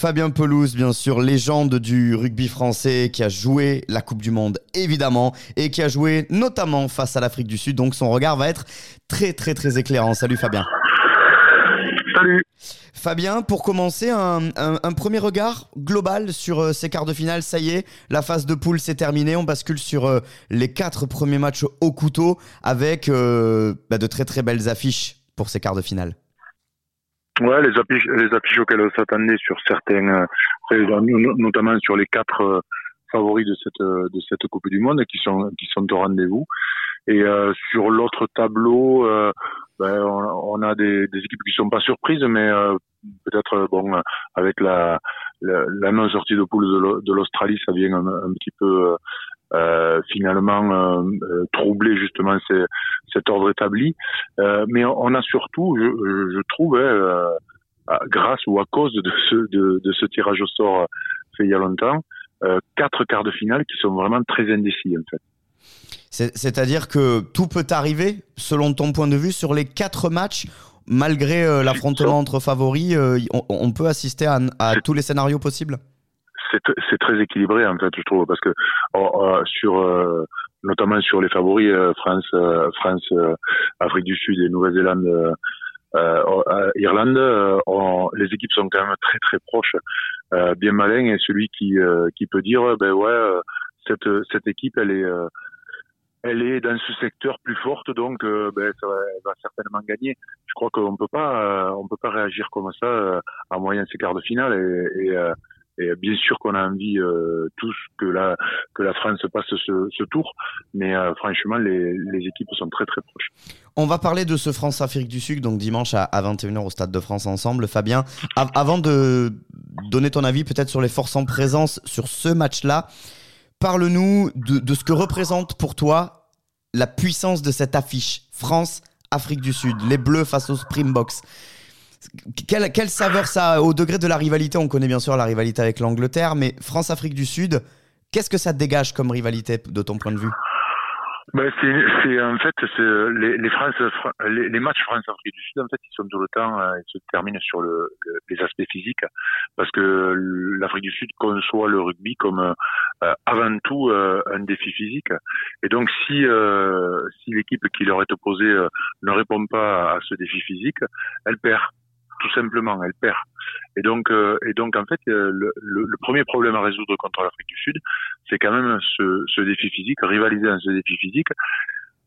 Fabien Pelouse, bien sûr, légende du rugby français qui a joué la Coupe du Monde, évidemment, et qui a joué notamment face à l'Afrique du Sud. Donc son regard va être très, très, très éclairant. Salut Fabien. Salut. Fabien, pour commencer, un, premier regard global sur euh, ces quarts de finale. Ça y est, la phase de poule s'est terminée. On bascule sur euh, les quatre premiers matchs au couteau avec euh, bah, de très, très belles affiches pour ces quarts de finale. Ouais, les affiches, les affiches auxquelles on s'attendait sur certains, euh, notamment sur les quatre euh, favoris de cette de cette Coupe du Monde qui sont qui sont au rendez-vous. Et euh, sur l'autre tableau, euh, ben, on, a des, équipes qui sont pas surprises, mais euh, peut-être bon avec la non sortie de poule de l'Australie, ça vient un, petit peu euh, finalement euh, euh, troubler justement cet ordre établi. mais on a surtout, je, trouve, hein, grâce ou à cause de ce, de, ce tirage au sort fait il y a longtemps, quatre quarts de finale qui sont vraiment très indécis en fait. C'est-à-dire que tout peut arriver, selon ton point de vue, sur les quatre matchs, malgré l'affrontement entre favoris, on, on, peut assister à, à tous les scénarios possibles? C'est très équilibré en fait je trouve parce que oh, euh, sur euh, notamment sur les favoris euh, France France Afrique du Sud et Nouvelle-Zélande Irlande les équipes sont quand même très très proches bien malin et celui qui qui peut dire ben ouais cette cette équipe elle est elle est dans ce secteur plus forte, donc ben, ça va, elle va certainement gagner. Je crois qu'on peut pas, on peut pas réagir comme ça à moyen ces quarts de finale et, et et bien sûr qu'on a envie euh, tous que la que la France passe ce, ce tour, mais euh, franchement les, les, équipes sont très très proches. On va parler de ce France-Afrique du Sud, donc dimanche à, 21h au Stade de France ensemble. Fabien, avant de donner ton avis peut-être sur les forces en présence sur ce match-là, parle-nous de, ce que représente pour toi la puissance de cette affiche France-Afrique du Sud, les Bleus face aux Springboks. Quelle, quelle, saveur ça Au degré de la rivalité, on connaît bien sûr la rivalité avec l'Angleterre, mais France-Afrique du Sud, qu'est-ce que ça dégage comme rivalité de ton point de vue? Ben c'est en fait les, France, matchs France Afrique du Sud en fait ils sont tout le temps euh, ils se terminent sur le, les aspects physiques parce que l'Afrique du Sud conçoit le rugby comme avant tout euh, un défi physique et donc si si l'équipe qui leur est opposée ne répond pas à ce défi physique elle perd tout simplement, elle perd. Et donc, euh, et donc en fait, euh, le, le, premier problème à résoudre contre l'Afrique du Sud, c'est quand même ce, ce, défi physique, rivaliser dans ce défi physique,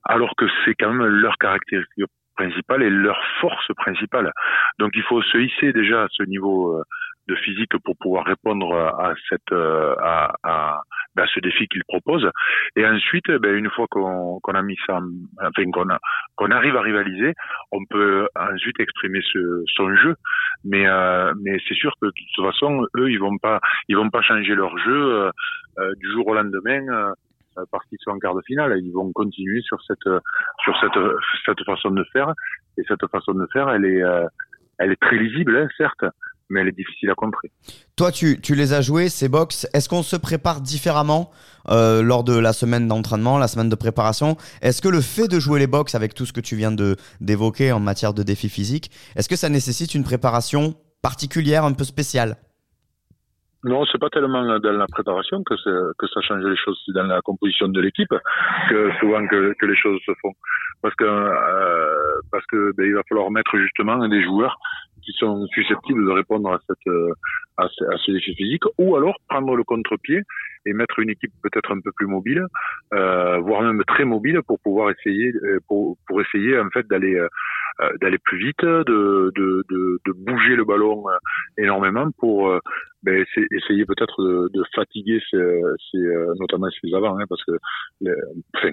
alors que c'est quand même leur caractéristique principale et leur force principale. Donc il faut se hisser déjà à ce niveau euh, de physique pour pouvoir répondre à cette à, à, ben, ce défi qu'il propose. Et ensuite, ben, une fois qu'on a mis ça, enfin qu'on qu'on arrive à rivaliser, on peut ensuite exprimer ce, son jeu. Mais euh, mais c'est sûr que de toute façon, eux, ils vont pas ils vont pas changer leur jeu euh, euh, du jour au lendemain. parce qu'ils sont en quart de finale, ils vont continuer sur cette sur cette cette façon de faire et cette façon de faire, elle est elle est très lisible, hein, certes, mais elle est difficile à contrer. Toi, tu, tu les as joués, ces box. Est-ce qu'on se prépare différemment euh, lors de la semaine d'entraînement, la semaine de préparation? Est-ce que le fait de jouer les box avec tout ce que tu viens d'évoquer en matière de défis physiques, est-ce que ça nécessite une préparation particulière, un peu spéciale? Non, c'est pas tellement dans la préparation que, que ça change les choses, c'est dans la composition de l'équipe que souvent que, que, les choses se font. Parce que euh, parce que ben, il va falloir mettre justement des joueurs qui sont susceptibles de répondre à cette euh, à ce, à ce défi physique, ou alors prendre le contre-pied et mettre une équipe peut-être un peu plus mobile, euh, voire même très mobile pour pouvoir essayer euh, pour, pour essayer en fait d'aller euh, d'aller plus vite, de, de, de, de, bouger le ballon énormément pour ben, essayer peut-être de, de, fatiguer ces, ces, notamment ces avants, hein, parce que enfin,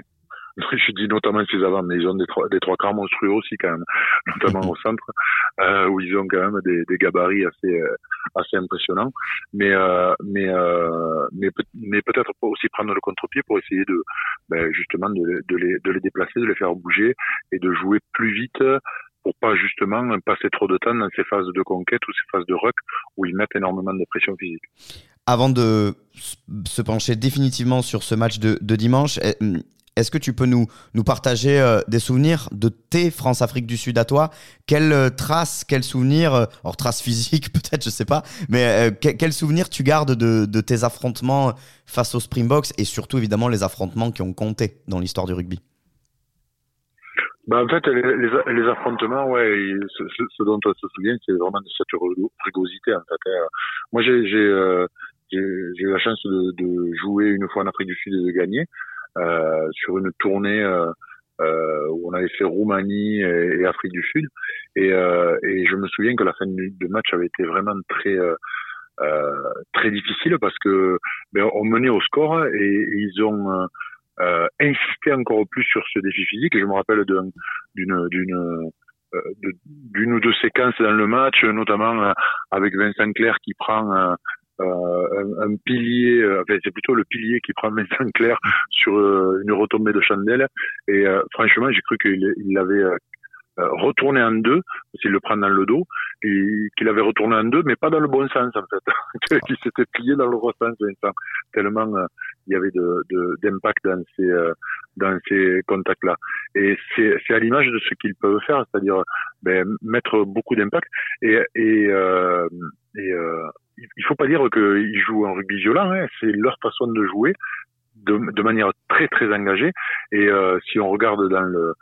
je dis notamment ces avants, mais ils ont des trois, des trois quarts monstrueux aussi quand même, notamment au centre, euh, où ils ont quand même des, gabarits assez euh, assez impressionnants. Mais euh, mais mais, peut-être aussi prendre le contre-pied pour essayer de ben, justement de, les, de les déplacer, de les faire bouger et de jouer plus vite pour pas justement passer trop de temps dans ces phases de conquête ou ces phases de ruck où ils mettent énormément de pression physique. Avant de se pencher définitivement sur ce match de, de dimanche, est-ce que tu peux nous, nous partager des souvenirs de tes France-Afrique du Sud à toi? Quelles traces, quels souvenirs, alors traces physiques peut-être, je sais pas, mais quels souvenirs tu gardes de, de tes affrontements face aux Springboks et surtout évidemment les affrontements qui ont compté dans l'histoire du rugby? Bah, en fait, les, les, affrontements, ouais, ce, dont on se souvient, c'est vraiment de cette rugosité. En fait. Hein. Moi, j'ai euh, eu la chance de, jouer une fois en Afrique du Sud et de gagner euh, sur une tournée euh, euh, où on avait fait Roumanie et, Afrique du Sud. Et, euh, et, je me souviens que la fin du match avait été vraiment très très difficile parce que ben, on menait au score et, ils ont euh, encore plus sur ce défi physique. Je me rappelle d'une d'une euh, d'une ou deux séquences dans le match, notamment euh, avec Vincent Clair qui prend euh, un, un, pilier, enfin c'est plutôt le pilier qui prend Vincent Clair sur une retombée de chandelle. Et franchement, j'ai cru qu'il il avait euh, retourné en deux, s'il le prend dans le dos, et qu'il avait retourné en deux, mais pas dans le bon sens en fait, qu'il s'était plié dans le bon sens, tellement euh, il y avait de d'impact dans ces euh, dans ces contacts-là. Et c'est c'est à l'image de ce qu'ils peuvent faire, c'est-à-dire ben, mettre beaucoup d'impact et et, et il faut pas dire qu'ils jouent en rugby violent, hein, c'est leur façon de jouer de, manière très très engagée. Et si on regarde dans le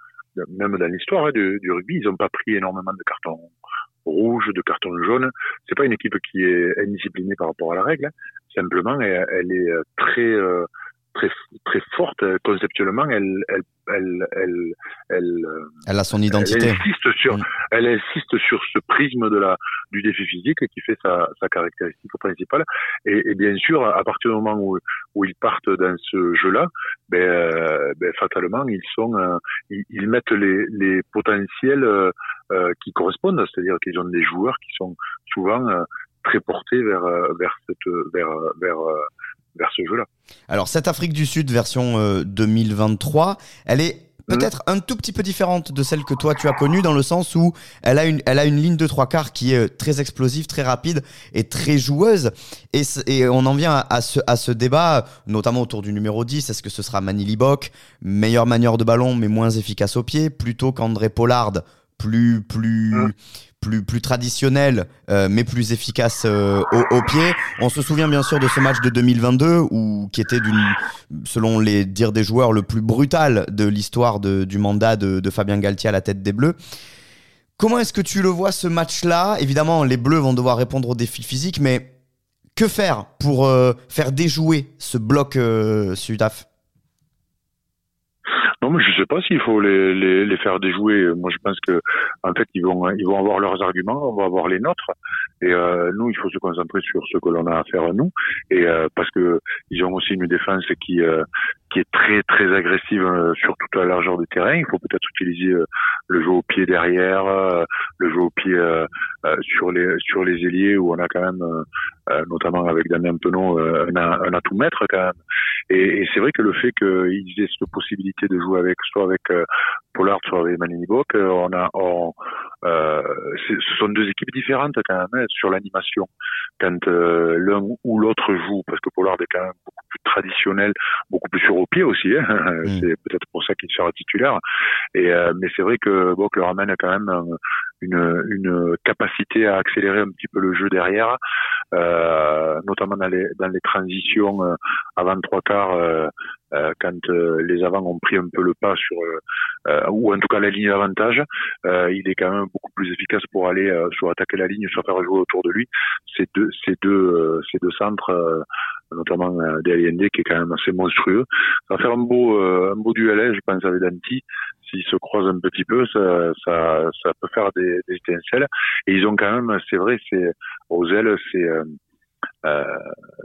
même dans l'histoire hein, du, rugby, ils n'ont pas pris énormément de cartons rouges, de cartons jaunes. C'est pas une équipe qui est indisciplinée par rapport à la règle. Hein. Simplement, elle, est très euh, très très forte conceptuellement. Elle elle elle elle elle, elle a son identité. Elle insiste sur mm. elle insiste sur ce prisme de la du défi physique qui fait sa, sa caractéristique principale. Et, et, bien sûr, à partir du moment où où ils partent dans ce jeu-là, ben, euh, ben fatalement ils sont euh, ils, mettent les les potentiels euh, qui correspondent, c'est-à-dire qu'ils ont des joueurs qui sont souvent très portés vers vers cette vers vers vers ce jeu-là. Alors cette Afrique du Sud version 2023, euh, elle est peut-être un tout petit peu différente de celle que toi tu as connue dans le sens où elle a une, elle a une ligne de trois quarts qui est très explosive, très rapide et très joueuse. Et, et on en vient à, ce, à ce débat, notamment autour du numéro 10. Est-ce que ce sera Manny Libok, meilleure manière de ballon mais moins efficace au pied, plutôt qu'André Pollard, plus, plus, hein plus, plus traditionnel, euh, mais plus efficace euh, au, pied. On se souvient bien sûr de ce match de 2022, où, qui était, selon les dires des joueurs, le plus brutal de l'histoire du mandat de, Fabien Galtier à la tête des Bleus. Comment est-ce que tu le vois ce match-là? Évidemment, les Bleus vont devoir répondre aux défis physiques, mais que faire pour euh, faire déjouer ce bloc Sudaf? Non, mais je sais pas s'il faut les, les, les, faire déjouer. Moi, je pense que en fait, ils vont ils vont avoir leurs arguments, on va avoir les nôtres. Et euh, nous, il faut se concentrer sur ce que l'on a à faire nous. Et euh, parce que ils ont aussi une défense qui euh, qui est très très agressive euh, sur toute la largeur du terrain. Il faut peut-être utiliser euh, le jeu au pied derrière, le jeu au pied sur les sur les ailiers où on a quand même, notamment avec Damien Penaud, un, un atout maître quand même. Et, et c'est vrai que le fait qu'ils aient cette possibilité de jouer avec soit avec Pollard, soit avec Manini Bock, on a on, euh, ce sont deux équipes différentes quand même hein, sur l'animation. Quand euh, l'un ou l'autre joue, parce que Pollard est quand même beaucoup plus traditionnel, beaucoup plus sur au pied aussi. Hein, mm. C'est peut-être pour ça qu'il sera titulaire. Et euh, mais c'est vrai que Bock leur amène quand même une, une capacité à accélérer un petit peu le jeu derrière, euh, notamment dans les dans les transitions avant trois quarts. Euh, quand euh, les avants ont pris un peu le pas sur, euh, ou en tout cas la ligne d'avantage, il est quand même beaucoup plus efficace pour aller soit attaquer la ligne, soit faire jouer autour de lui. Ces deux, ces deux, ces deux centres, notamment DLND qui est quand même assez monstrueux. Ça va faire un beau, un beau duel, hein, je pense, avec Danti s'ils se croisent un petit peu, ça, ça, ça peut faire des, des, étincelles. Et ils ont quand même, c'est vrai, c'est ailes, c'est euh,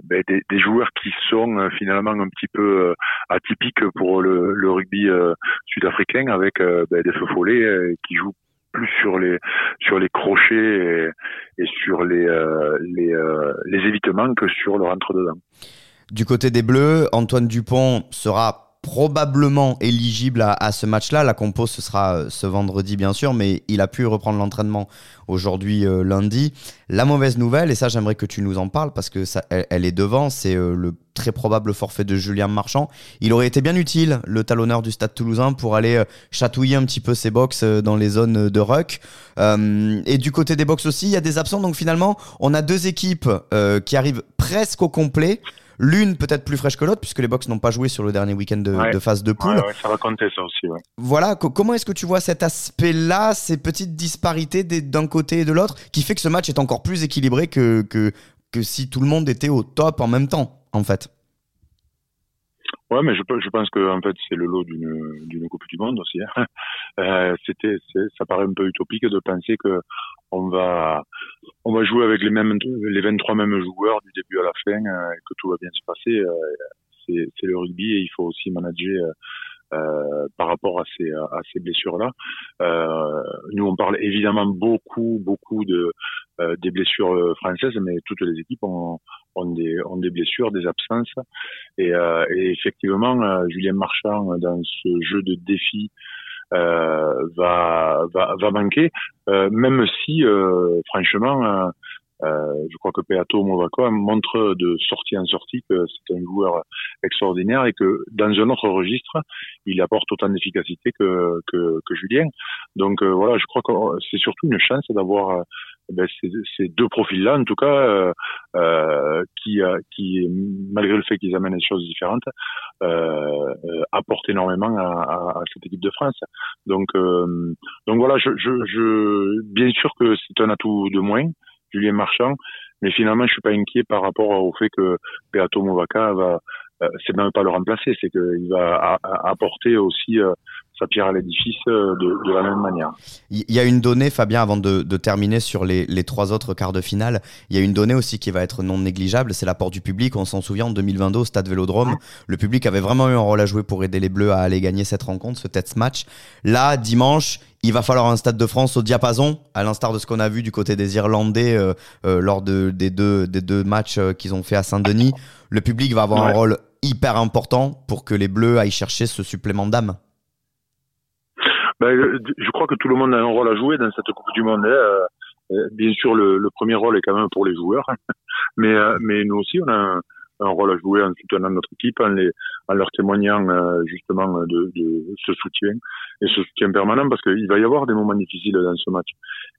ben, des, des, joueurs qui sont euh, finalement un petit peu euh, atypiques pour le, le rugby sud-africain avec ben, des feux follets qui jouent plus sur les sur les crochets et, et sur les les, les évitements que sur le rentre dedans. Du côté des Bleus, Antoine Dupont sera probablement éligible à, ce match-là. La compo, ce sera euh, ce vendredi, bien sûr, mais il a pu reprendre l'entraînement aujourd'hui, euh, lundi. La mauvaise nouvelle, et ça, j'aimerais que tu nous en parles parce que ça, elle, est devant, c'est euh, le très probable forfait de Julien Marchand. Il aurait été bien utile, le talonneur du Stade toulousain, pour aller chatouiller un petit peu ses box dans les zones de ruck. et du côté des box aussi, il y a des absents. Donc finalement, on a deux équipes qui arrivent presque au complet. L'une peut-être plus fraîche que l'autre, puisque les box n'ont pas joué sur le dernier week-end de, phase de poule. ça va compter ça aussi. Voilà, comment est-ce que tu vois cet aspect-là, ces petites disparités d'un côté et de l'autre, qui fait que ce match est encore plus équilibré que, que, que si tout le monde était au top en même temps, en fait? Ouais, mais je, je pense que en fait c'est le lot d'une d'une coupe du monde aussi. Hein. Euh, c'était ça paraît un peu utopique de penser que on va on va jouer avec les mêmes les 23 mêmes joueurs du début à la fin euh, que tout va bien se passer. Euh, c'est le rugby et il faut aussi manager. Euh, par rapport à ces, à ces blessures-là. Euh, nous, on parle évidemment beaucoup, beaucoup de euh, des blessures françaises, mais toutes les équipes ont, ont des, ont des blessures, des absences. Et, euh, et effectivement, euh, Julien Marchand, dans ce jeu de défi, euh, va, va, va manquer, euh, même si, euh, franchement, euh, je crois que Peato Movako montre de sortie en sortie que c'est un joueur extraordinaire et que dans un autre registre, il apporte autant d'efficacité que, que, que, Julien. Donc voilà, je crois que c'est surtout une chance d'avoir eh ben, ces, deux profils-là, en tout cas, euh, euh, qui, qui, malgré le fait qu'ils amènent des choses différentes, euh, apportent énormément à, à, cette équipe de France. Donc, donc voilà, je, je, je, bien sûr que c'est un atout de moins, Julien Marchand, mais finalement, je suis pas inquiet par rapport au fait que Beato Movaca va, c'est même pas le remplacer, c'est qu'il va apporter aussi sa pierre à l'édifice euh, de, de, la même manière. Il y a une donnée, Fabien, avant de, de terminer sur les, les, trois autres quarts de finale, il y a une donnée aussi qui va être non négligeable, c'est l'apport du public. On s'en souvient en 2022 au Stade Vélodrome, le public avait vraiment eu un rôle à jouer pour aider les Bleus à aller gagner cette rencontre, ce test match. Là, dimanche, il va falloir un Stade de France au diapason, à l'instar de ce qu'on a vu du côté des Irlandais euh, euh, lors de, des, deux, des deux matchs qu'ils ont fait à Saint-Denis. Le public va avoir un rôle hyper important pour que les Bleus aillent chercher ce supplément d'âme. Ben, je crois que tout le monde a un rôle à jouer dans cette Coupe du Monde. Hein. Euh, euh, bien sûr, le, le, premier rôle est quand même pour les joueurs, mais, euh, mais nous aussi, on a un, un, rôle à jouer en soutenant notre équipe, en, les, en leur témoignant justement de, de, ce soutien et ce soutien permanent, parce qu'il va y avoir des moments difficiles dans ce match.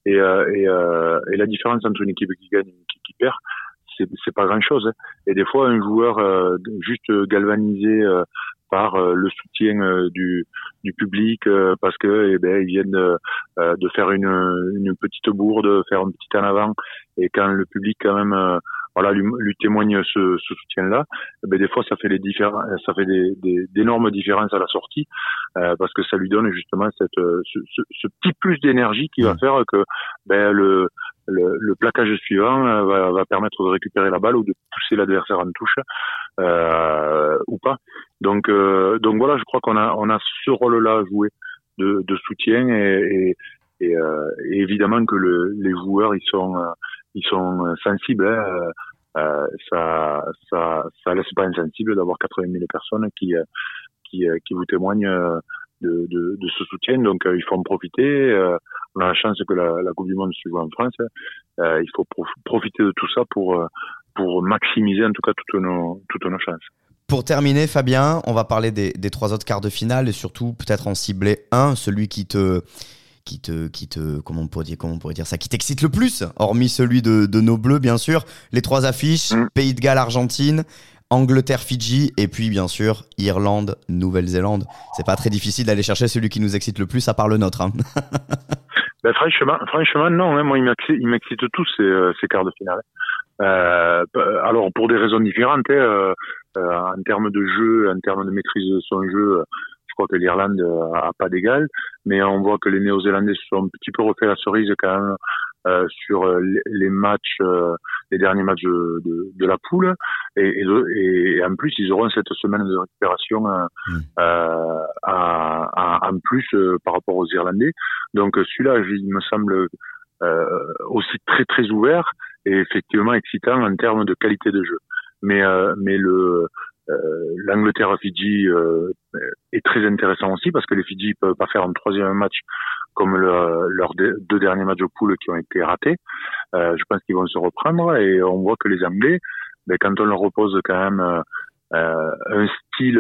Et, et, et la différence entre une équipe qui gagne et une équipe qui perd, c'est pas grand chose. Hein. Et des fois, un joueur juste galvanisé par euh, le soutien euh, du, du public euh, parce que eh ben, ils viennent de faire une, une petite bourde, faire un petit en avant et quand le public quand même voilà lui, lui témoigne ce, ce soutien-là, eh ben des fois ça fait les différents, ça fait des, des, d'énormes différences à la sortie parce que ça lui donne justement cette ce, ce, ce petit plus d'énergie qui va faire que ben le le, le plaquage suivant euh, va, va, permettre de récupérer la balle ou de pousser l'adversaire en touche euh, ou pas. Donc, euh, donc voilà, je crois qu'on a, on a ce rôle-là à jouer de, de soutien et, et, et, euh, évidemment que le, les joueurs ils sont, euh, ils sont sensibles. Hein, euh, ça, ça, ça laisse pas insensible d'avoir 80 000 personnes qui, qui, qui vous témoignent de, de, de, ce soutien. Donc il faut en profiter on a la chance que la, la Coupe du Monde se joue en France. Euh, il faut profiter de tout ça pour, euh, pour maximiser en tout cas toutes nos, toutes nos chances. Pour terminer, Fabien, on va parler des, des trois autres quarts de finale et surtout peut-être en cibler un, celui qui te, qui te, qui te, comment on pourrait dire, comment on pourrait dire ça, qui t'excite le plus, hormis celui de, de, nos bleus, bien sûr. Les trois affiches, mm. Pays de Galles, Argentine Angleterre, Fidji, et puis bien sûr Irlande, Nouvelle-Zélande. C'est pas très difficile d'aller chercher celui qui nous excite le plus, à part le nôtre. Hein. ben, franchement, non. Hein. moi, il m'excite tous ces, euh, ces, quarts de finale. Euh, alors, pour des raisons différentes, hein, euh, euh, en termes de jeu, en termes de maîtrise de son jeu, je crois que l'Irlande a pas d'égal, mais on voit que les Néo-Zélandais se sont un petit peu refait la cerise quand même euh, sur euh, les matchs, euh, les derniers matchs de, de la poule, et, et, et, en plus ils auront cette semaine de récupération euh, mmh. à, en plus par rapport aux Irlandais. Donc celui-là, il me semble aussi très très ouvert et effectivement excitant en termes de qualité de jeu. Mais mais le L'Angleterre-Fidji est très intéressant aussi parce que les Fidji peuvent pas faire un troisième match comme leurs deux derniers matchs au poule qui ont été ratés. je pense qu'ils vont se reprendre et on voit que les Anglais, ben, quand on leur repose quand même un style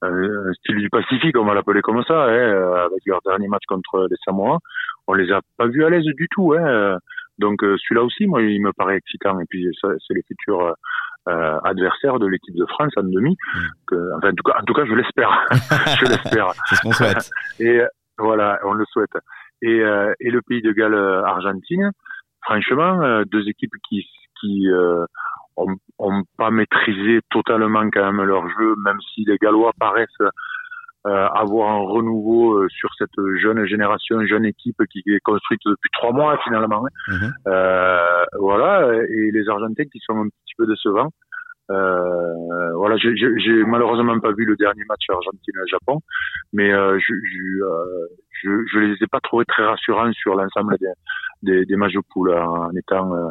un style du Pacifique, on va l'appeler comme ça, hein, avec leur dernier match contre les Samoa, on les a pas vus à l'aise du tout. Hein. Donc euh, celui-là aussi, moi, il me paraît excitant. Et puis c'est les futurs euh, adversaires de l'équipe de France en demi. Mm. Que, enfin, en tout cas, en tout cas, je l'espère. je l'espère. c'est ce qu'on souhaite. Et voilà, on le souhaite. Et, euh, et le pays de Galles, Argentine. Franchement, deux équipes qui qui ont, pas maîtrisé totalement quand même leur jeu, même si les Gallois paraissent euh, avoir un renouveau euh, sur cette jeune génération, jeune équipe qui est construite depuis trois mois finalement. Hein. Mhm. Euh, voilà, et les Argentins qui sont un petit peu décevants. Euh, voilà, j'ai malheureusement pas vu le dernier match Argentine-Japon, mais euh, je, je, je, je, les ai pas trouvés très rassurants sur l'ensemble des, des, des matchs de poule hein, en étant euh,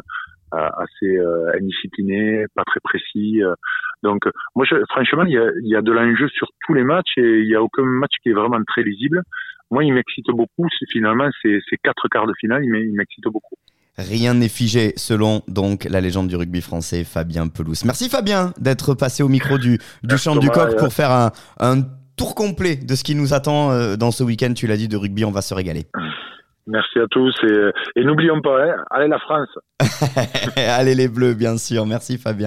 assez euh, indiscipliné, pas très précis. Euh. Donc, moi, je, franchement, il y a, y a de l'enjeu sur tous les matchs et il y a aucun match qui est vraiment très lisible. Moi, il m'excite beaucoup. Finalement, ces, ces quatre quarts de finale, il m'excite beaucoup. Rien n'est figé selon donc la légende du rugby français Fabien Pelouse. Merci Fabien d'être passé au micro du, du champ du coq pour faire un, un, tour complet de ce qui nous attend dans ce week-end. Tu l'as dit de rugby, on va se régaler. Merci à tous et, et n'oublions pas, hein, allez la France. allez les Bleus, bien sûr. Merci Fabien.